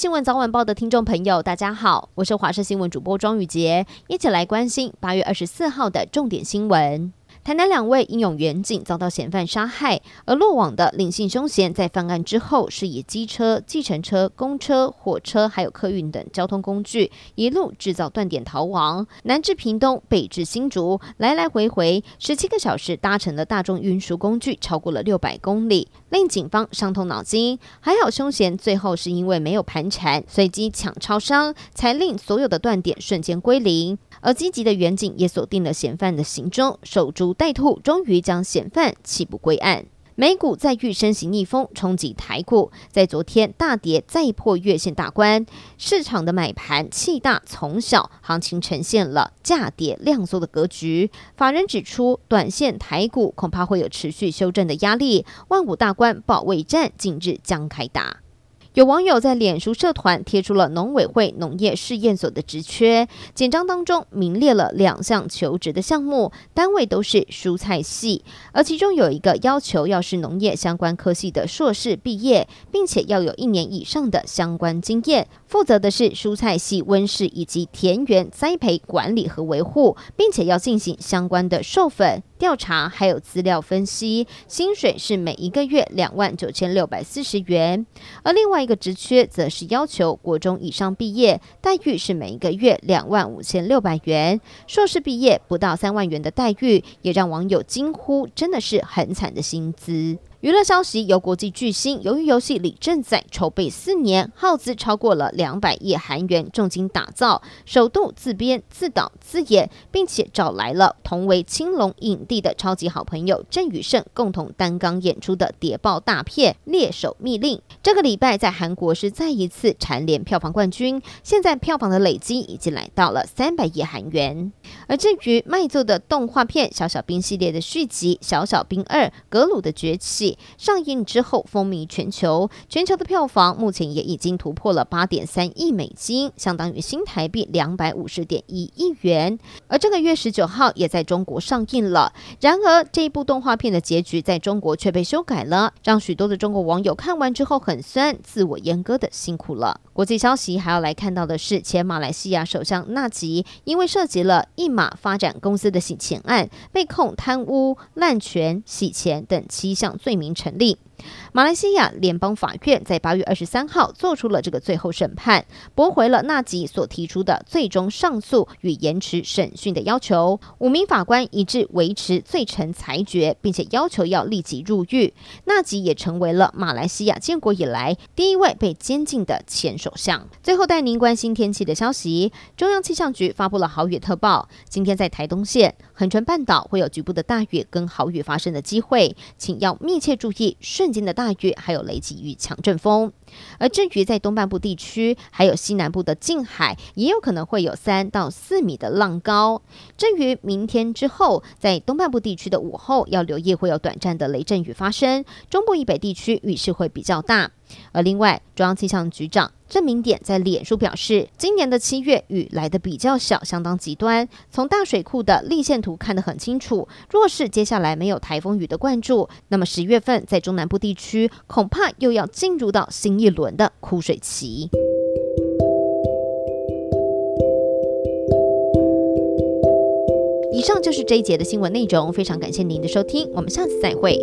新闻早晚报的听众朋友，大家好，我是华视新闻主播庄雨洁，一起来关心八月二十四号的重点新闻。台南两位英勇员警遭到嫌犯杀害，而落网的林姓凶嫌在犯案之后，是以机车、计程车、公车、火车还有客运等交通工具，一路制造断点逃亡，南至屏东，北至新竹，来来回回十七个小时搭乘的大众运输工具超过了六百公里，令警方伤透脑筋。还好凶嫌最后是因为没有盘缠，随机抢超商，才令所有的断点瞬间归零。而积极的员警也锁定了嫌犯的行踪，守株待兔，终于将嫌犯缉捕归案。美股再遇升息逆风冲击台股，在昨天大跌再破月线大关，市场的买盘气大从小，行情呈现了价跌量缩的格局。法人指出，短线台股恐怕会有持续修正的压力，万五大关保卫战近日将开打。有网友在脸书社团贴出了农委会农业试验所的职缺，简章当中名列了两项求职的项目，单位都是蔬菜系，而其中有一个要求要是农业相关科系的硕士毕业，并且要有一年以上的相关经验，负责的是蔬菜系温室以及田园栽培管理和维护，并且要进行相关的授粉。调查还有资料分析，薪水是每一个月两万九千六百四十元，而另外一个职缺则是要求国中以上毕业，待遇是每一个月两万五千六百元，硕士毕业不到三万元的待遇，也让网友惊呼，真的是很惨的薪资。娱乐消息：由国际巨星鱿鱼游戏李正宰筹备四年，耗资超过了两百亿韩元，重金打造，首度自编自导自演，并且找来了同为青龙影帝的超级好朋友郑宇盛共同担纲演出的谍报大片《猎手密令》。这个礼拜在韩国是再一次蝉联票房冠军，现在票房的累积已经来到了三百亿韩元。而至于卖座的动画片《小小兵》系列的续集《小小兵二：格鲁的崛起》。上映之后风靡全球，全球的票房目前也已经突破了八点三亿美金，相当于新台币两百五十点一亿元。而这个月十九号也在中国上映了。然而这一部动画片的结局在中国却被修改了，让许多的中国网友看完之后很酸，自我阉割的辛苦了。国际消息还要来看到的是，前马来西亚首相纳吉因为涉及了一马发展公司的洗钱案，被控贪污、滥权、洗钱等七项罪名名成立。马来西亚联邦法院在八月二十三号做出了这个最后审判，驳回了纳吉所提出的最终上诉与延迟审讯的要求。五名法官一致维持罪成裁决，并且要求要立即入狱。纳吉也成为了马来西亚建国以来第一位被监禁的前首相。最后带您关心天气的消息，中央气象局发布了豪雨特报，今天在台东县、恒春半岛会有局部的大雨跟豪雨发生的机会，请要密切注意瞬间的大雨，还有雷击与强阵风。而至于在东半部地区，还有西南部的近海，也有可能会有三到四米的浪高。至于明天之后，在东半部地区的午后，要留意会有短暂的雷阵雨发生，中部以北地区雨势会比较大。而另外，中央气象局长郑明典在脸书表示，今年的七月雨来的比较小，相当极端。从大水库的立线图看得很清楚，若是接下来没有台风雨的灌注，那么十月份在中南部地区恐怕又要进入到新一轮的枯水期。以上就是这一节的新闻内容，非常感谢您的收听，我们下次再会。